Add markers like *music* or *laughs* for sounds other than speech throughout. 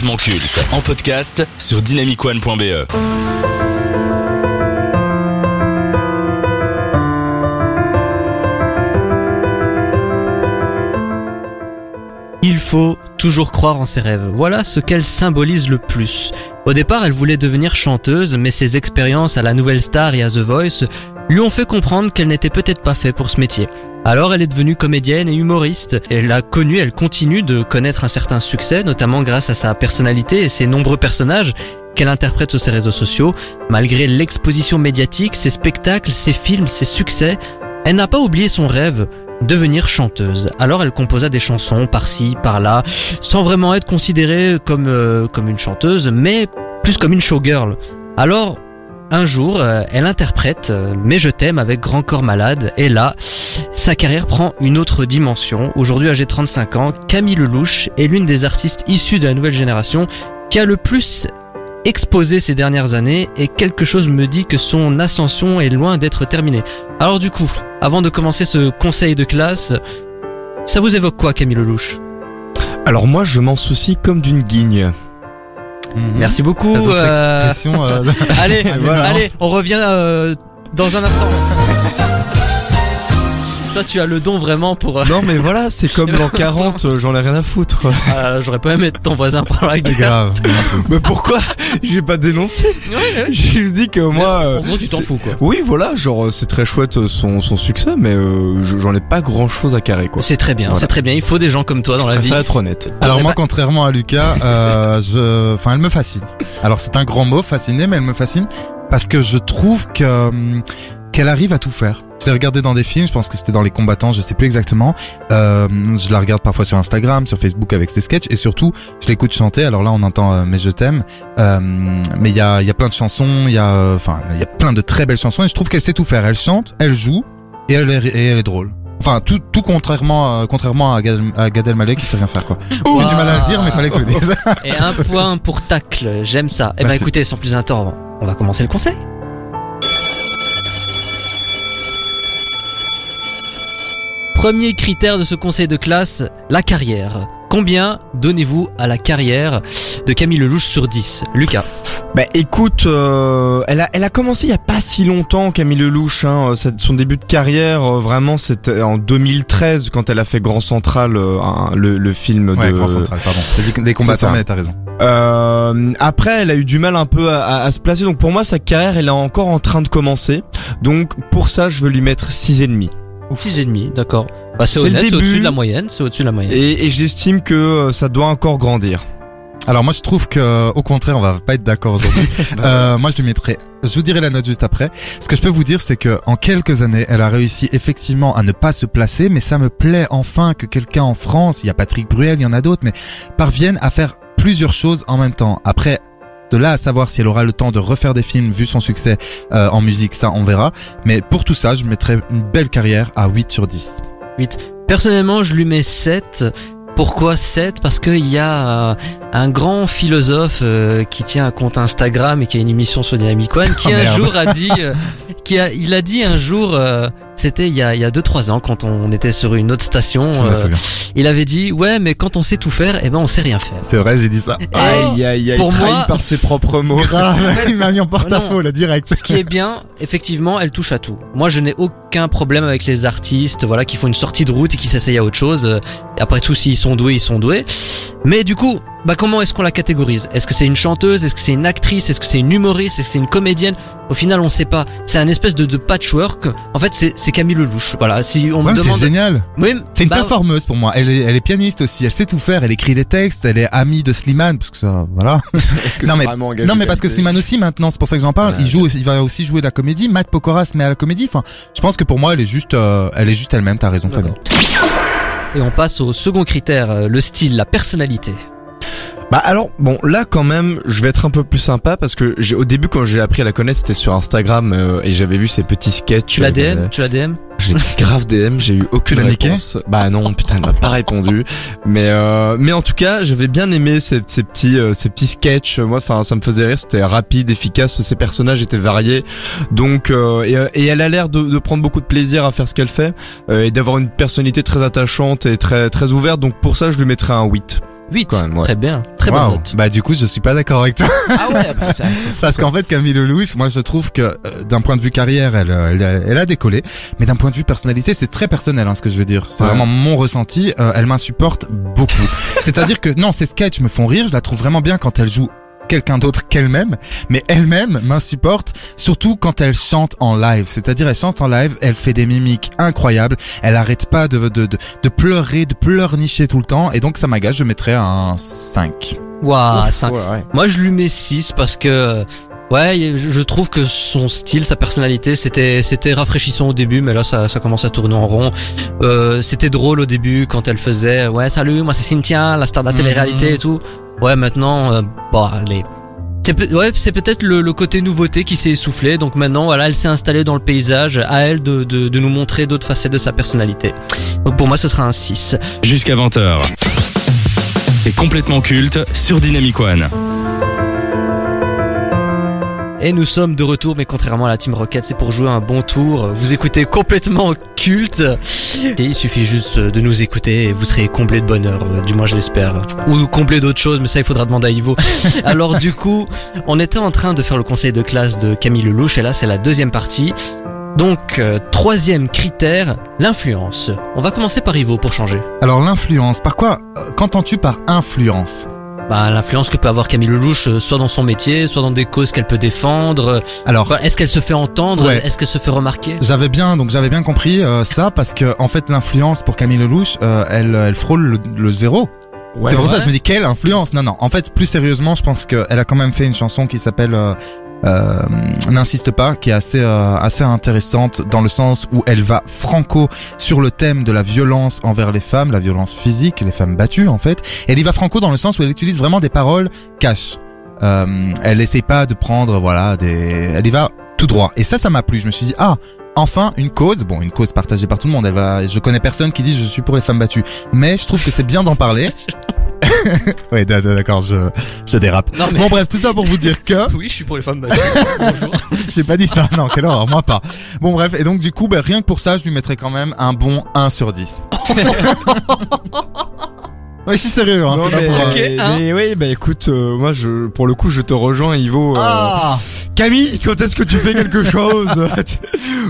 culte en podcast sur dynamicone.be. Il faut toujours croire en ses rêves. Voilà ce qu'elle symbolise le plus. Au départ, elle voulait devenir chanteuse, mais ses expériences à la Nouvelle Star et à The Voice lui ont fait comprendre qu'elle n'était peut-être pas faite pour ce métier. Alors elle est devenue comédienne et humoriste. Elle a connu, elle continue de connaître un certain succès, notamment grâce à sa personnalité et ses nombreux personnages qu'elle interprète sur ses réseaux sociaux. Malgré l'exposition médiatique, ses spectacles, ses films, ses succès, elle n'a pas oublié son rêve, devenir chanteuse. Alors elle composa des chansons par-ci, par-là, sans vraiment être considérée comme, euh, comme une chanteuse, mais plus comme une showgirl. Alors, un jour, euh, elle interprète euh, Mais je t'aime avec Grand Corps Malade, et là, sa carrière prend une autre dimension. Aujourd'hui, âgée de 35 ans, Camille Lelouch est l'une des artistes issues de la nouvelle génération qui a le plus exposé ces dernières années et quelque chose me dit que son ascension est loin d'être terminée. Alors du coup, avant de commencer ce conseil de classe, ça vous évoque quoi Camille Lelouch? Alors moi, je m'en soucie comme d'une guigne. Merci beaucoup. Euh, euh, *laughs* allez, *laughs* Voilà. allez, on revient euh, dans un instant. Toi, tu as le don vraiment pour. euh, Non mais voilà, c'est comme *laughs* l'an 40, euh, j'en ai rien à foutre. euh, *laughs* J'aurais pas aimé être ton voisin par la C'est guerre. grave. *laughs* Mais pourquoi J'ai pas dénoncé. Ouais, ouais. J'ai juste dit que moi... euh, en gros, tu t'en c'est- fous quoi. Oui, voilà, genre euh, c'est très chouette euh, son, son succès, mais euh, je- j'en ai pas grand chose à carrer quoi. C'est très bien, Voilà. c'est très bien. Il faut des gens comme toi dans la vie. être honnête. Alors moi, contrairement à Lucas, euh, je, enfin, elle me fascine. Alors c'est un grand mot, fasciné, mais elle me fascine parce que je trouve que hum, qu'elle arrive à tout faire. Je l'ai regardé dans des films, je pense que c'était dans Les Combattants, je sais plus exactement. Euh, je la regarde parfois sur Instagram, sur Facebook avec ses sketchs, et surtout, je l'écoute chanter. Alors là, on entend euh, Mais je t'aime, Euh, mais il y a, il y a plein de chansons, il y a, euh, enfin, il y a plein de très belles chansons, et je trouve qu'elle sait tout faire. Elle chante, elle joue, et elle est, et elle est drôle. Enfin, tout, tout contrairement, euh, contrairement à Gad, à Gad Elmaleh qui sait rien faire quoi. J'ai du mal à le dire, mais fallait que je le dise. Et un point pour tacle, j'aime ça. Eh ben Merci. écoutez, sans plus attendre, on va commencer le conseil. Premier critère de ce conseil de classe, la carrière. Combien donnez-vous à la carrière de Camille Lelouch sur 10 Lucas Bah écoute, euh, elle a elle a commencé il y a pas si longtemps Camille Lelouch hein, euh, son début de carrière euh, vraiment c'était en 2013 quand elle a fait Grand Central euh, le, le film Ouais, de Grand Central, pardon. J'ai dit les combattants, mais t'as raison. Euh, après, elle a eu du mal un peu à, à- à se placer. Donc pour moi, sa carrière, elle est encore en train de commencer. Donc pour ça, je veux lui mettre six et demi. 6,5, d'accord. Bah, c'est honnête, c'est au-dessus de la moyenne, c'est au-dessus de la moyenne. Et, et j'estime que euh, ça doit encore grandir. Alors moi je trouve que au contraire on va pas être d'accord aujourd'hui. *laughs* euh, moi je lui mettrais, je vous dirai la note juste après. Ce que je peux vous dire c'est que en quelques années elle a réussi effectivement à ne pas se placer, mais ça me plaît enfin que quelqu'un en France, il y a Patrick Bruel, il y en a d'autres, mais parvienne à faire plusieurs choses en même temps. Après de là à savoir si elle aura le temps de refaire des films vu son succès euh, en musique, ça on verra. Mais pour tout ça je mettrais une belle carrière à 8 sur 10. Personnellement, je lui mets 7. Pourquoi 7 Parce qu'il y a euh, un grand philosophe euh, qui tient un compte Instagram et qui a une émission sur Dynamic One qui Oh, *laughs* un merde. jour a dit, euh, qui a, il a dit un jour, euh, c'était il y a il y a deux trois ans quand on était sur une autre station, euh, il avait dit ouais mais quand on sait tout faire, eh ben on sait rien faire. C'est vrai j'ai dit ça. Aïe aïe aïe, Pour trahi moi- par ses propres mots. Grave, il m'a mis en porte-à-faux là direct. Ce qui est bien, effectivement, elle touche à tout. Moi, je n'ai aucun problème avec les artistes, voilà, qui font une sortie de route et qui s'essayent à autre chose. Après tout, s'ils sont doués, ils sont doués. Mais du coup, bah comment est-ce qu'on la catégorise? Est-ce que c'est une chanteuse? Est-ce que c'est une actrice? Est-ce que c'est une humoriste? Est-ce que c'est une comédienne? Au final, on sait pas. C'est un espèce de, de patchwork. En fait, c'est c'est Camille Lelouch. Voilà. Si on Ouais, me c'est demande, génial. oui, C'est une bah, performeuse pour moi. Elle est, elle est pianiste aussi. Elle sait tout faire. Elle écrit les textes. Elle est amie de Slimane parce que ça, voilà. *laughs* Est-ce que Non, c'est mais- vraiment engagé non mais parce que Slimane aussi maintenant, c'est pour ça que j'en parle. Voilà. Il joue, il va aussi jouer de la comédie. Matt Pokora se met à la comédie. Enfin, je pense que pour moi, elle est juste, euh, elle est juste elle-même. T'as raison, Fabien. Et on passe au second critère, euh, le style, la personnalité. Bah alors bon là quand même je vais être un peu plus sympa parce que j'ai au début quand j'ai appris à la connaître c'était sur Instagram euh, et j'avais vu ses petits sketchs. Tu la euh, DM Tu la DM J'ai grave DM, j'ai eu aucune l'as niqué? réponse. Bah non, putain, elle m'a pas répondu. Mais euh, mais en tout cas, j'avais bien aimé ces, ces petits euh, ces petits sketchs. Moi, enfin, ça me faisait rire. C'était rapide, efficace. Ses personnages étaient variés. Donc euh, et, et elle a l'air de, de prendre beaucoup de plaisir à faire ce qu'elle fait euh, et d'avoir une personnalité très attachante et très très ouverte. Donc pour ça, je lui mettrais un 8. 8. quand même, ouais. Très bien. Très Waouh. bonne note. Bah du coup, je suis pas d'accord avec toi. Ah ouais, après ça, Parce qu'en fait, Camille Lelouch, moi je trouve que euh, d'un point de vue carrière, elle, euh, elle, a- elle a décollé, mais d'un point de vue personnalité, c'est très personnel, hein, ce que je veux dire. C'est Ouais. vraiment mon ressenti. euh, elle m'insupporte beaucoup. *laughs* C'est-à-dire que non, ses sketchs me font rire. Je la trouve vraiment bien quand elle joue quelqu'un d'autre qu'elle-même, mais elle-même m'insupporte, surtout quand elle chante en live. C'est-à-dire, elle chante en live, elle fait des mimiques incroyables, elle arrête pas de, de, de, de pleurer, de pleurnicher tout le temps, et donc ça m'agace, je mettrais un 5. Waouh, Ouf, cinq. ouais, ouais. Moi, je lui mets 6 parce que ouais, je trouve que son style, sa personnalité, c'était c'était rafraîchissant au début, mais là ça ça commence à tourner en rond. Euh, c'était drôle au début quand elle faisait ouais, salut, moi c'est Cynthia, la star de la télé-réalité Mhm. et tout. Ouais, maintenant euh, bon, allez. C'est ouais, c'est peut-être le, côté nouveauté qui s'est essoufflé. Donc maintenant, voilà, elle s'est installée dans le paysage. À elle de, de, de nous montrer d'autres facettes de sa personnalité. Donc pour moi, ce sera un 6. Jusqu'à 20h. C'est complètement culte sur Dynamic One. Et nous sommes de retour, mais contrairement à la Team Rocket, c'est pour jouer un bon tour. Vous écoutez complètement culte. Et il suffit juste de nous écouter et vous serez comblé de bonheur, euh, du moins je l'espère. Ou comblé d'autres choses, mais ça il faudra demander à Ivo. *laughs* Alors du coup, on était en train de faire le conseil de classe de Camille Lelouch et là c'est la deuxième partie. Donc, euh, troisième critère, l'influence. On va commencer par Ivo pour changer. Alors l'influence, par quoi euh, qu'entends-tu par influence? Bah, l'influence que peut avoir Camille Lelouch, euh, soit dans son métier, soit dans des causes qu'elle peut défendre. euh, Alors Est-ce qu'elle se fait entendre? Ouais. Est-ce qu'elle se fait remarquer? J'avais bien, donc j'avais bien compris euh, ça parce que en fait l'influence pour Camille Lelouch, euh, elle, elle frôle le, le zéro. c'est pour ça que je me dis quelle influence? Non, non. En fait, plus sérieusement, je pense qu'elle a quand même fait une chanson qui s'appelle euh, N'insiste pas, qui est assez euh, assez intéressante dans le sens où elle va franco sur le thème de la violence envers les femmes, la violence physique, les femmes battues en fait. Elle y va franco dans le sens où elle utilise vraiment des paroles cash. Euh, elle essaye pas de prendre voilà des, elle y va tout droit. Et ça, ça m'a plu. Je me suis dit ah enfin une cause, bon une cause partagée par tout le monde. Elle va, je connais personne qui dit je suis pour les femmes battues, mais je trouve que c'est bien d'en parler. *laughs* *laughs* oui, d'accord, je, je dérape. Non, mais- Bon bref, tout ça pour vous dire que *laughs* Oui, je suis pour les femmes battues. *laughs* Bonjour. j'ai pas dit ça, non, quelle horreur, moi pas. Bon bref, et donc du coup, bah, rien que pour ça, je lui mettrais quand même un bon 1 sur 10. Ouais, je suis sérieux, hein, Non, pas mais, pour... Ok, euh, hein. mais oui, bah écoute, euh, moi je, pour le coup, je te rejoins, Ivo. euh, Ah Camille, quand est-ce que tu fais quelque *laughs* chose? *laughs*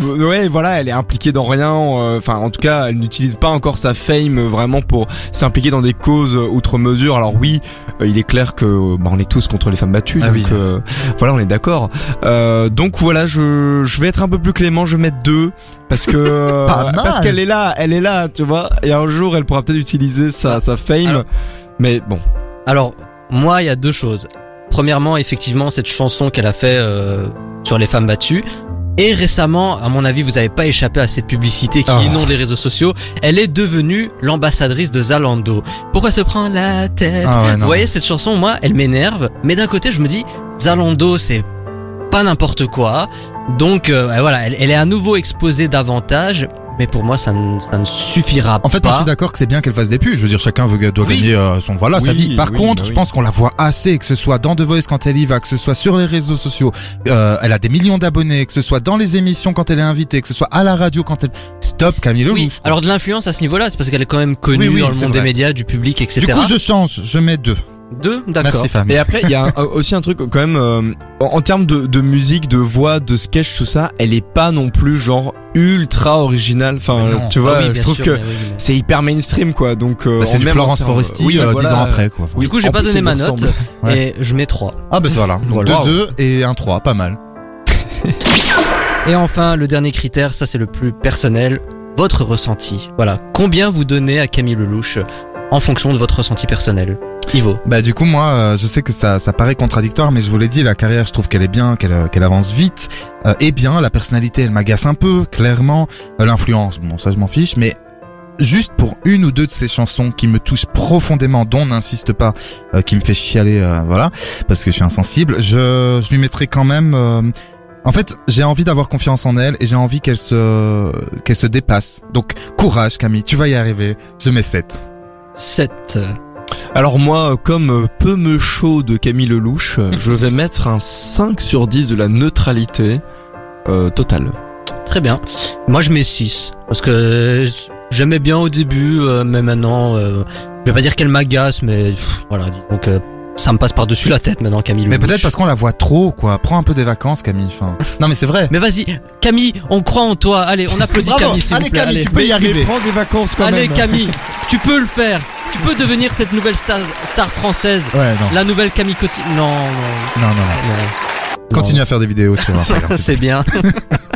Ouais, voilà, elle est impliquée dans rien. euh, Enfin, en tout cas, elle n'utilise pas encore sa fame vraiment pour s'impliquer dans des causes outre mesure. Alors oui, euh, il est clair que bah, on est tous contre les femmes battues. Ah donc oui. euh, voilà, on est d'accord. Euh, donc voilà, je, je vais être un peu plus clément. Je vais mettre deux parce que *laughs* euh, Pas parce qu'elle est là, elle est là, tu vois. Et un jour, elle pourra peut-être utiliser sa, sa fame. Alors- mais bon, Alors, moi, il y a deux choses. Premièrement, effectivement, cette chanson qu'elle a fait euh, sur les femmes battues. Et récemment, à mon avis, vous n'avez pas échappé à cette publicité qui Ah. inonde les réseaux sociaux. Elle est devenue l'ambassadrice de Zalando. Pourquoi se prend la tête Ah ouais. Vous voyez, cette chanson, moi, elle m'énerve. Mais d'un côté, je me dis, Zalando, c'est pas n'importe quoi. Donc, euh, voilà, elle, elle est à nouveau exposée davantage. Mais pour moi, ça ne, ça ne suffira En fait, pas. moi, je suis d'accord que c'est bien qu'elle fasse des pubs. Je veux dire, chacun veut, doit Oui. gagner euh, son voilà sa vie. Par oui, contre, bah je pense qu'on la voit assez, que ce soit dans The Voice quand elle y va, que ce soit sur les réseaux sociaux. Euh, elle a des millions d'abonnés, que ce soit dans les émissions quand elle est invitée, que ce soit à la radio quand elle. Stop, Camille Lelouch. Oui, alors de l'influence à ce niveau-là, c'est parce qu'elle est quand même connue Oui, oui, dans le monde des médias, du public, etc. du coup, je change. Je mets deux. Deux, d'accord. Et après, il y a un- aussi un truc quand même euh, en, en termes de, de musique, de voix, de sketch, tout ça, elle est pas non plus genre ultra originale. Enfin, non. tu vois, Ah oui, je trouve sûr, que mais oui, mais- c'est hyper mainstream quoi. Donc euh, Bah, c'est du même Florence en termes- Foresti oui, euh, voilà. dix ans après, quoi. Du coup, j'ai pas donné ma note. Ouais. et je mets 3. Ah bah voilà. Donc Voilà. 2, 2 et un 3, pas mal. Et enfin, le dernier critère, ça c'est le plus personnel, votre ressenti. Voilà, combien vous donnez à Camille Lelouch en fonction de votre ressenti personnel? Ivo. Bah du coup moi euh, je sais que ça ça paraît contradictoire mais je vous l'ai dit la carrière je trouve qu'elle est bien qu'elle euh, qu'elle avance vite euh, et bien la personnalité elle m'agace un peu clairement Euh, l'influence bon ça je m'en fiche mais juste pour une ou deux de ces chansons qui me touchent profondément dont n'insiste pas euh, qui me fait chialer euh, voilà parce que je suis insensible je je lui mettrai quand même euh, en fait, j'ai envie d'avoir confiance en elle et j'ai envie qu'elle se qu'elle se dépasse. Donc courage Camille, tu vas y arriver. Je mets 7. 7. Alors moi, comme peu me chaud de Camille Lelouch, *laughs* je vais mettre un 5 sur 10 de la neutralité euh, totale. Très bien. Moi je mets 6. Parce que j'aimais bien au début, euh, mais maintenant, euh, Je vais pas dire qu'elle m'agace, mais pff, voilà. Donc euh, ça me passe par dessus la tête maintenant, Camille. Mais Lelouch. peut-être parce qu'on la voit trop, quoi. Prends un peu des vacances, Camille. Enfin, *laughs* non, mais c'est vrai. Mais vas-y, Camille, on croit en toi. Allez, on applaudit Bravo. Camille. Allez, vous plaît. Camille, Allez. tu peux y Mais- arriver. mais prends des vacances quand Allez même. Camille, tu peux le faire. Tu peux devenir cette nouvelle star, star française. Ouais, non. La nouvelle Camille Coty. Non, non, Non, non, non. non. Continue à faire des vidéos sur *laughs* Instagram. C'est bien. *laughs*